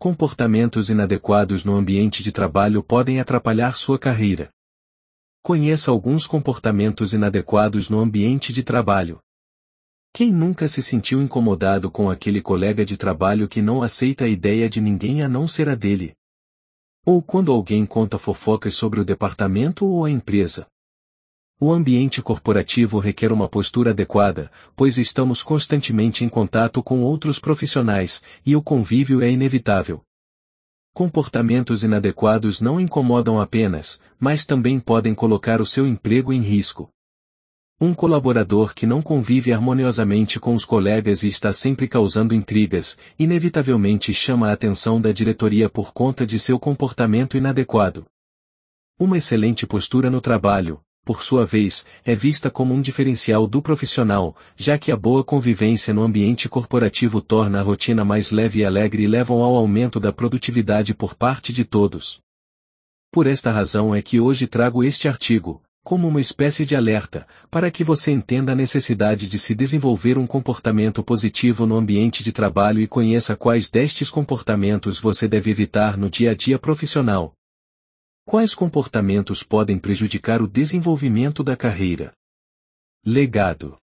Comportamentos inadequados no ambiente de trabalho podem atrapalhar sua carreira. Conheça alguns comportamentos inadequados no ambiente de trabalho. Quem nunca se sentiu incomodado com aquele colega de trabalho que não aceita a ideia de ninguém a não ser a dele? Ou quando alguém conta fofocas sobre o departamento ou a empresa? O ambiente corporativo requer uma postura adequada, pois estamos constantemente em contato com outros profissionais, e o convívio é inevitável. Comportamentos inadequados não incomodam apenas, mas também podem colocar o seu emprego em risco. Um colaborador que não convive harmoniosamente com os colegas e está sempre causando intrigas, inevitavelmente chama a atenção da diretoria por conta de seu comportamento inadequado. Uma excelente postura no trabalho, por sua vez, é vista como um diferencial do profissional, já que a boa convivência no ambiente corporativo torna a rotina mais leve e alegre e levam ao aumento da produtividade por parte de todos. Por esta razão é que hoje trago este artigo, como uma espécie de alerta, para que você entenda a necessidade de se desenvolver um comportamento positivo no ambiente de trabalho e conheça quais destes comportamentos você deve evitar no dia a dia profissional, Quais comportamentos podem prejudicar o desenvolvimento da carreira? Legado.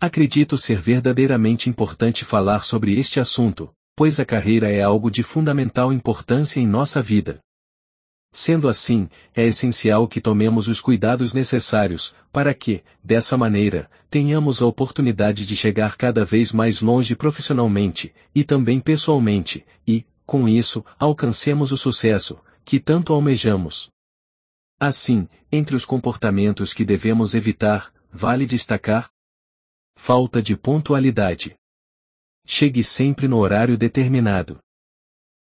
Acredito ser verdadeiramente importante falar sobre este assunto, pois a carreira é algo de fundamental importância em nossa vida. Sendo assim, é essencial que tomemos os cuidados necessários, para que, dessa maneira, tenhamos a oportunidade de chegar cada vez mais longe profissionalmente, e também pessoalmente, e, com isso, alcancemos o sucesso, que tanto almejamos. Assim, entre os comportamentos que devemos evitar, vale destacar falta de pontualidade. Chegue sempre no horário determinado.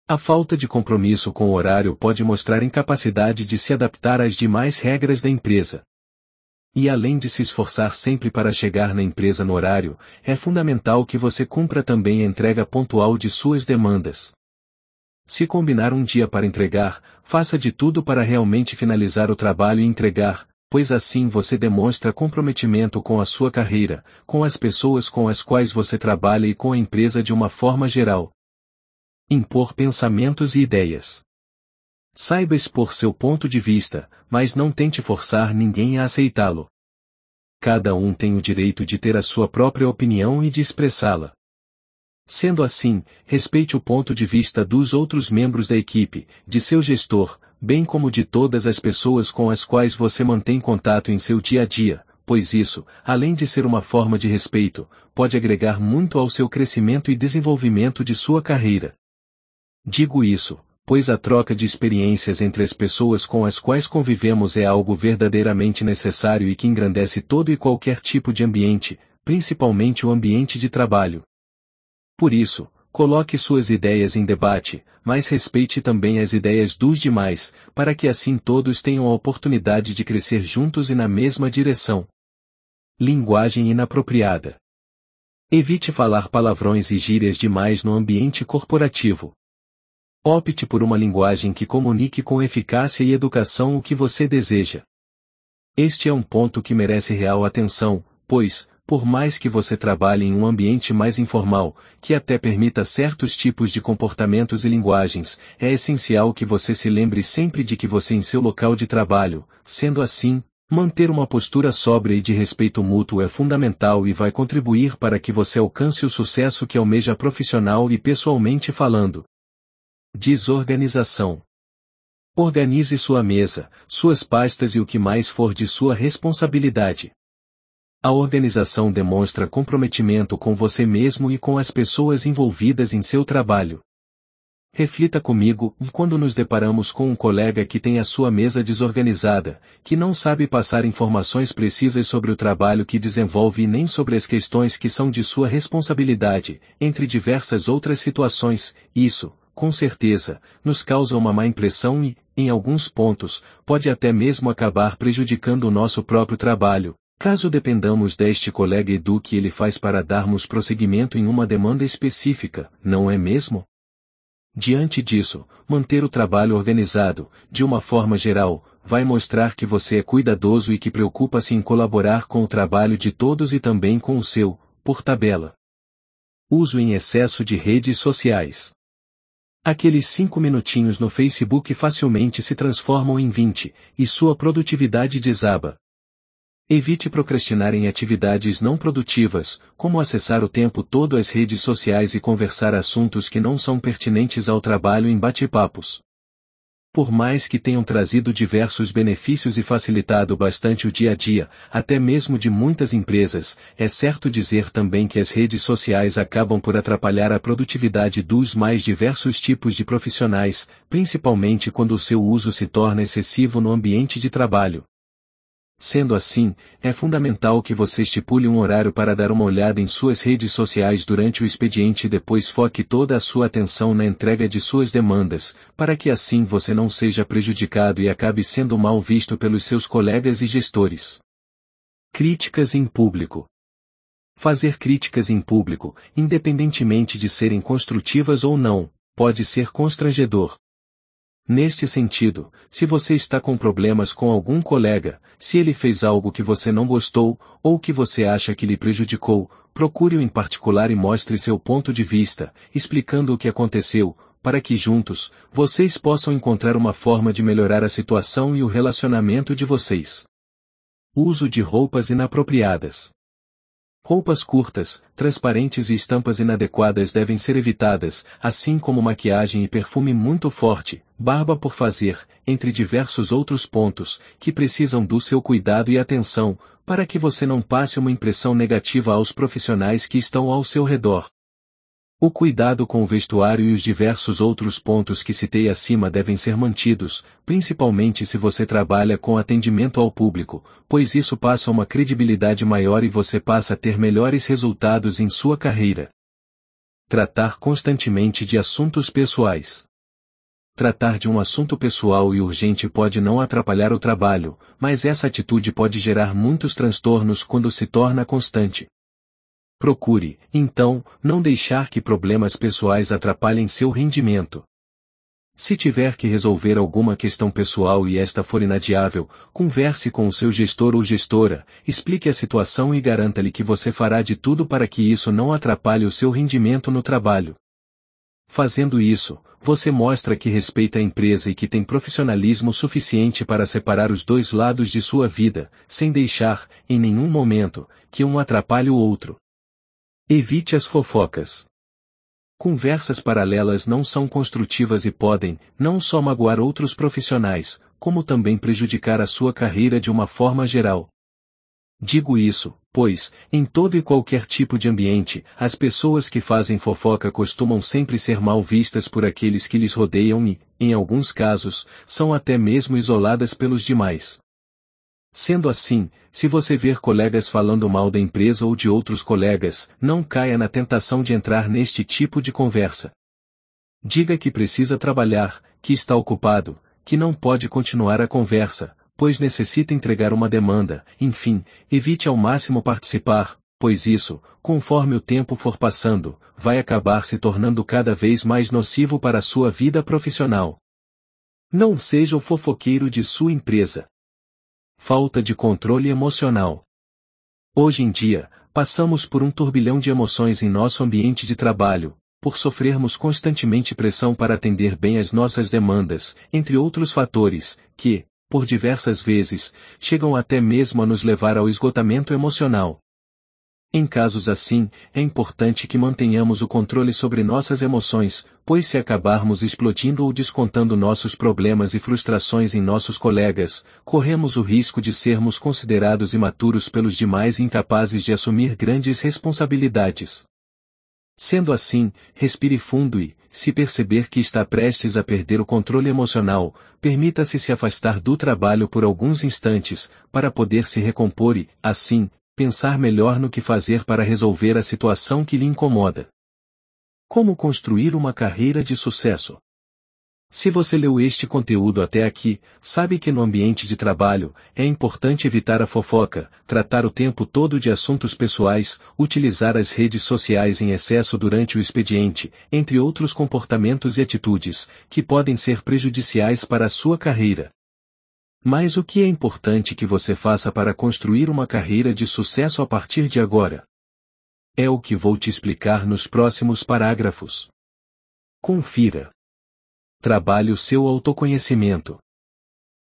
A falta de compromisso com o horário pode mostrar incapacidade de se adaptar às demais regras da empresa. E além de se esforçar sempre para chegar na empresa no horário, é fundamental que você cumpra também a entrega pontual de suas demandas. Se combinar um dia para entregar, faça de tudo para realmente finalizar o trabalho e entregar, pois assim você demonstra comprometimento com a sua carreira, com as pessoas com as quais você trabalha e com a empresa de uma forma geral. Impor pensamentos e ideias. Saiba expor seu ponto de vista, mas não tente forçar ninguém a aceitá-lo. Cada um tem o direito de ter a sua própria opinião e de expressá-la. Sendo assim, respeite o ponto de vista dos outros membros da equipe, de seu gestor, bem como de todas as pessoas com as quais você mantém contato em seu dia a dia, pois isso, além de ser uma forma de respeito, pode agregar muito ao seu crescimento e desenvolvimento de sua carreira. Digo isso, pois a troca de experiências entre as pessoas com as quais convivemos é algo verdadeiramente necessário e que engrandece todo e qualquer tipo de ambiente, principalmente o ambiente de trabalho. Por isso, coloque suas ideias em debate, mas respeite também as ideias dos demais, para que assim todos tenham a oportunidade de crescer juntos e na mesma direção. Linguagem inapropriada. Evite falar palavrões e gírias demais no ambiente corporativo. Opte por uma linguagem que comunique com eficácia e educação o que você deseja. Este é um ponto que merece real atenção, pois, por mais que você trabalhe em um ambiente mais informal, que até permita certos tipos de comportamentos e linguagens, é essencial que você se lembre sempre de que você em seu local de trabalho, sendo assim, manter uma postura sóbria e de respeito mútuo é fundamental e vai contribuir para que você alcance o sucesso que almeja profissional e pessoalmente falando. Desorganização. Organize sua mesa, suas pastas e o que mais for de sua responsabilidade. A organização demonstra comprometimento com você mesmo e com as pessoas envolvidas em seu trabalho. Reflita comigo, quando nos deparamos com um colega que tem a sua mesa desorganizada, que não sabe passar informações precisas sobre o trabalho que desenvolve e nem sobre as questões que são de sua responsabilidade, entre diversas outras situações, isso, com certeza, nos causa uma má impressão e, em alguns pontos, pode até mesmo acabar prejudicando o nosso próprio trabalho, Caso dependamos deste colega e do que ele faz para darmos prosseguimento em uma demanda específica, não é mesmo? Diante disso, manter o trabalho organizado, de uma forma geral, vai mostrar que você é cuidadoso e que preocupa-se em colaborar com o trabalho de todos e também com o seu, por tabela. Uso em excesso de redes sociais. Aqueles cinco minutinhos no Facebook facilmente se transformam em 20, e sua produtividade desaba. Evite procrastinar em atividades não produtivas, como acessar o tempo todo as redes sociais e conversar assuntos que não são pertinentes ao trabalho em bate-papos. Por mais que tenham trazido diversos benefícios e facilitado bastante o dia a dia, até mesmo de muitas empresas, é certo dizer também que as redes sociais acabam por atrapalhar a produtividade dos mais diversos tipos de profissionais, principalmente quando o seu uso se torna excessivo no ambiente de trabalho. Sendo assim, é fundamental que você estipule um horário para dar uma olhada em suas redes sociais durante o expediente e depois foque toda a sua atenção na entrega de suas demandas, para que assim você não seja prejudicado e acabe sendo mal visto pelos seus colegas e gestores. Críticas em público. Fazer críticas em público, independentemente de serem construtivas ou não, pode ser constrangedor, Neste sentido, se você está com problemas com algum colega, se ele fez algo que você não gostou, ou que você acha que lhe prejudicou, procure-o em particular e mostre seu ponto de vista, explicando o que aconteceu, para que juntos, vocês possam encontrar uma forma de melhorar a situação e o relacionamento de vocês. Uso de roupas inapropriadas. Roupas curtas, transparentes e estampas inadequadas devem ser evitadas, assim como maquiagem e perfume muito forte, barba por fazer, entre diversos outros pontos, que precisam do seu cuidado e atenção, para que você não passe uma impressão negativa aos profissionais que estão ao seu redor. O cuidado com o vestuário e os diversos outros pontos que citei acima devem ser mantidos, principalmente se você trabalha com atendimento ao público, pois isso passa uma credibilidade maior e você passa a ter melhores resultados em sua carreira. Tratar constantemente de assuntos pessoais. Tratar de um assunto pessoal e urgente pode não atrapalhar o trabalho, mas essa atitude pode gerar muitos transtornos quando se torna constante. Procure, então, não deixar que problemas pessoais atrapalhem seu rendimento. Se tiver que resolver alguma questão pessoal e esta for inadiável, converse com o seu gestor ou gestora, explique a situação e garanta-lhe que você fará de tudo para que isso não atrapalhe o seu rendimento no trabalho. Fazendo isso, você mostra que respeita a empresa e que tem profissionalismo suficiente para separar os dois lados de sua vida, sem deixar, em nenhum momento, que um atrapalhe o outro. Evite as fofocas. Conversas paralelas não são construtivas e podem, não só magoar outros profissionais, como também prejudicar a sua carreira de uma forma geral. Digo isso, pois, em todo e qualquer tipo de ambiente, as pessoas que fazem fofoca costumam sempre ser mal vistas por aqueles que lhes rodeiam e, em alguns casos, são até mesmo isoladas pelos demais. Sendo assim, se você ver colegas falando mal da empresa ou de outros colegas, não caia na tentação de entrar neste tipo de conversa. Diga que precisa trabalhar, que está ocupado, que não pode continuar a conversa, pois necessita entregar uma demanda, enfim, evite ao máximo participar, pois isso, conforme o tempo for passando, vai acabar se tornando cada vez mais nocivo para a sua vida profissional. Não seja o fofoqueiro de sua empresa falta de controle emocional. Hoje em dia, passamos por um turbilhão de emoções em nosso ambiente de trabalho, por sofrermos constantemente pressão para atender bem as nossas demandas, entre outros fatores, que, por diversas vezes, chegam até mesmo a nos levar ao esgotamento emocional. Em casos assim, é importante que mantenhamos o controle sobre nossas emoções, pois se acabarmos explodindo ou descontando nossos problemas e frustrações em nossos colegas, corremos o risco de sermos considerados imaturos pelos demais e incapazes de assumir grandes responsabilidades. Sendo assim, respire fundo e, se perceber que está prestes a perder o controle emocional, permita-se se afastar do trabalho por alguns instantes, para poder se recompor e, assim, pensar melhor no que fazer para resolver a situação que lhe incomoda. Como construir uma carreira de sucesso? Se você leu este conteúdo até aqui, sabe que no ambiente de trabalho, é importante evitar a fofoca, tratar o tempo todo de assuntos pessoais, utilizar as redes sociais em excesso durante o expediente, entre outros comportamentos e atitudes, que podem ser prejudiciais para a sua carreira. Mas o que é importante que você faça para construir uma carreira de sucesso a partir de agora? É o que vou te explicar nos próximos parágrafos. Confira. Trabalhe o seu autoconhecimento.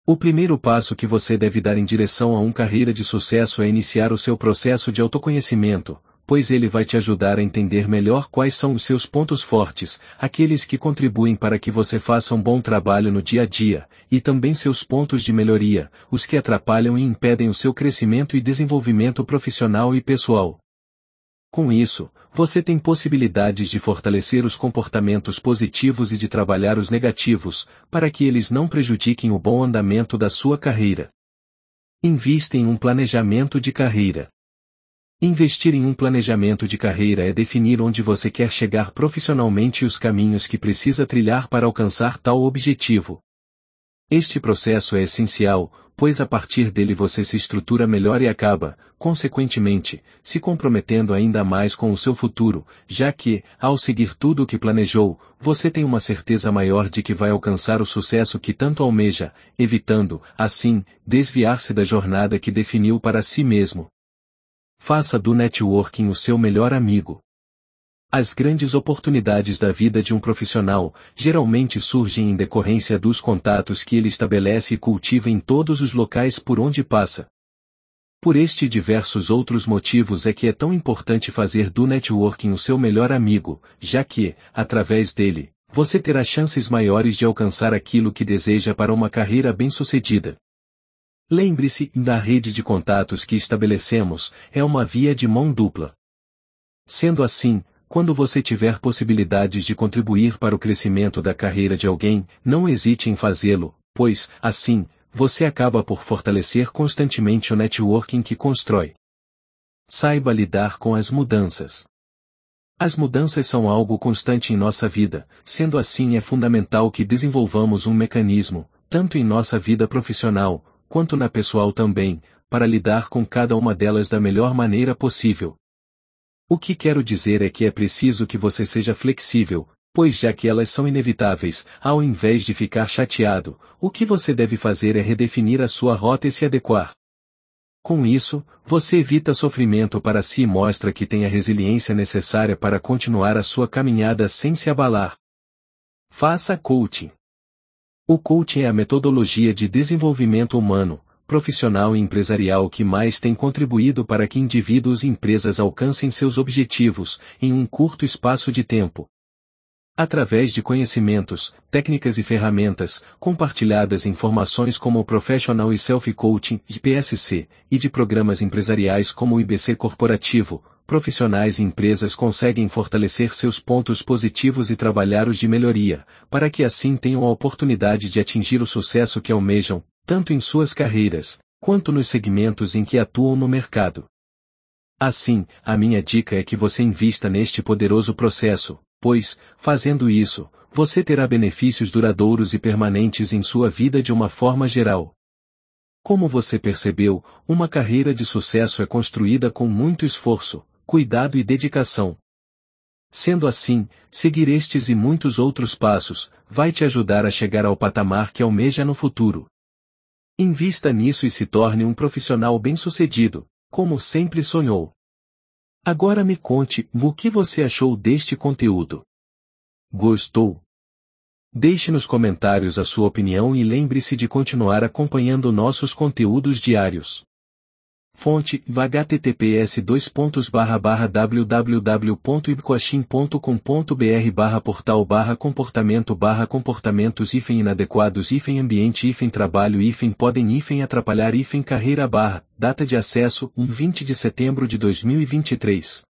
O primeiro passo que você deve dar em direção a uma carreira de sucesso é iniciar o seu processo de autoconhecimento, pois ele vai te ajudar a entender melhor quais são os seus pontos fortes, aqueles que contribuem para que você faça um bom trabalho no dia a dia, e também seus pontos de melhoria, os que atrapalham e impedem o seu crescimento e desenvolvimento profissional e pessoal. Com isso, você tem possibilidades de fortalecer os comportamentos positivos e de trabalhar os negativos, para que eles não prejudiquem o bom andamento da sua carreira. Invista em um planejamento de carreira. Investir em um planejamento de carreira é definir onde você quer chegar profissionalmente e os caminhos que precisa trilhar para alcançar tal objetivo. Este processo é essencial, pois a partir dele você se estrutura melhor e acaba, consequentemente, se comprometendo ainda mais com o seu futuro, já que, ao seguir tudo o que planejou, você tem uma certeza maior de que vai alcançar o sucesso que tanto almeja, evitando, assim, desviar-se da jornada que definiu para si mesmo. Faça do networking o seu melhor amigo. As grandes oportunidades da vida de um profissional geralmente surgem em decorrência dos contatos que ele estabelece e cultiva em todos os locais por onde passa. Por este e diversos outros motivos é que é tão importante fazer do networking o seu melhor amigo, já que, através dele, você terá chances maiores de alcançar aquilo que deseja para uma carreira bem-sucedida. Lembre-se, da rede de contatos que estabelecemos, é uma via de mão dupla. Sendo assim, quando você tiver possibilidades de contribuir para o crescimento da carreira de alguém, não hesite em fazê-lo, pois, assim, você acaba por fortalecer constantemente o networking que constrói. Saiba lidar com as mudanças. As mudanças são algo constante em nossa vida, sendo assim é fundamental que desenvolvamos um mecanismo, tanto em nossa vida profissional, quanto na pessoal também, para lidar com cada uma delas da melhor maneira possível, o que quero dizer é que é preciso que você seja flexível, pois já que elas são inevitáveis, ao invés de ficar chateado, o que você deve fazer é redefinir a sua rota e se adequar. Com isso, você evita sofrimento para si e mostra que tem a resiliência necessária para continuar a sua caminhada sem se abalar. Faça coaching. O coaching é a metodologia de desenvolvimento humano, profissional e empresarial que mais tem contribuído para que indivíduos e empresas alcancem seus objetivos, em um curto espaço de tempo. Através de conhecimentos, técnicas e ferramentas, compartilhadas informações como o Professional e Self-Coaching, PSC, e de programas empresariais como o IBC Corporativo, profissionais e empresas conseguem fortalecer seus pontos positivos e trabalhar os de melhoria, para que assim tenham a oportunidade de atingir o sucesso que almejam, tanto em suas carreiras, quanto nos segmentos em que atuam no mercado. Assim, a minha dica é que você invista neste poderoso processo, pois, fazendo isso, você terá benefícios duradouros e permanentes em sua vida de uma forma geral. Como você percebeu, uma carreira de sucesso é construída com muito esforço, cuidado e dedicação. Sendo assim, seguir estes e muitos outros passos, vai te ajudar a chegar ao patamar que almeja no futuro. Invista nisso e se torne um profissional bem-sucedido, como sempre sonhou. Agora me conte o que você achou deste conteúdo. Gostou? Deixe nos comentários a sua opinião e lembre-se de continuar acompanhando nossos conteúdos diários. Fonte, https www.ibcoachim.com.br barra portal barra comportamento barra comportamentos inadequados ambiente trabalho podem atrapalhar carreira barra, data de acesso, 1 20 de setembro de 2023.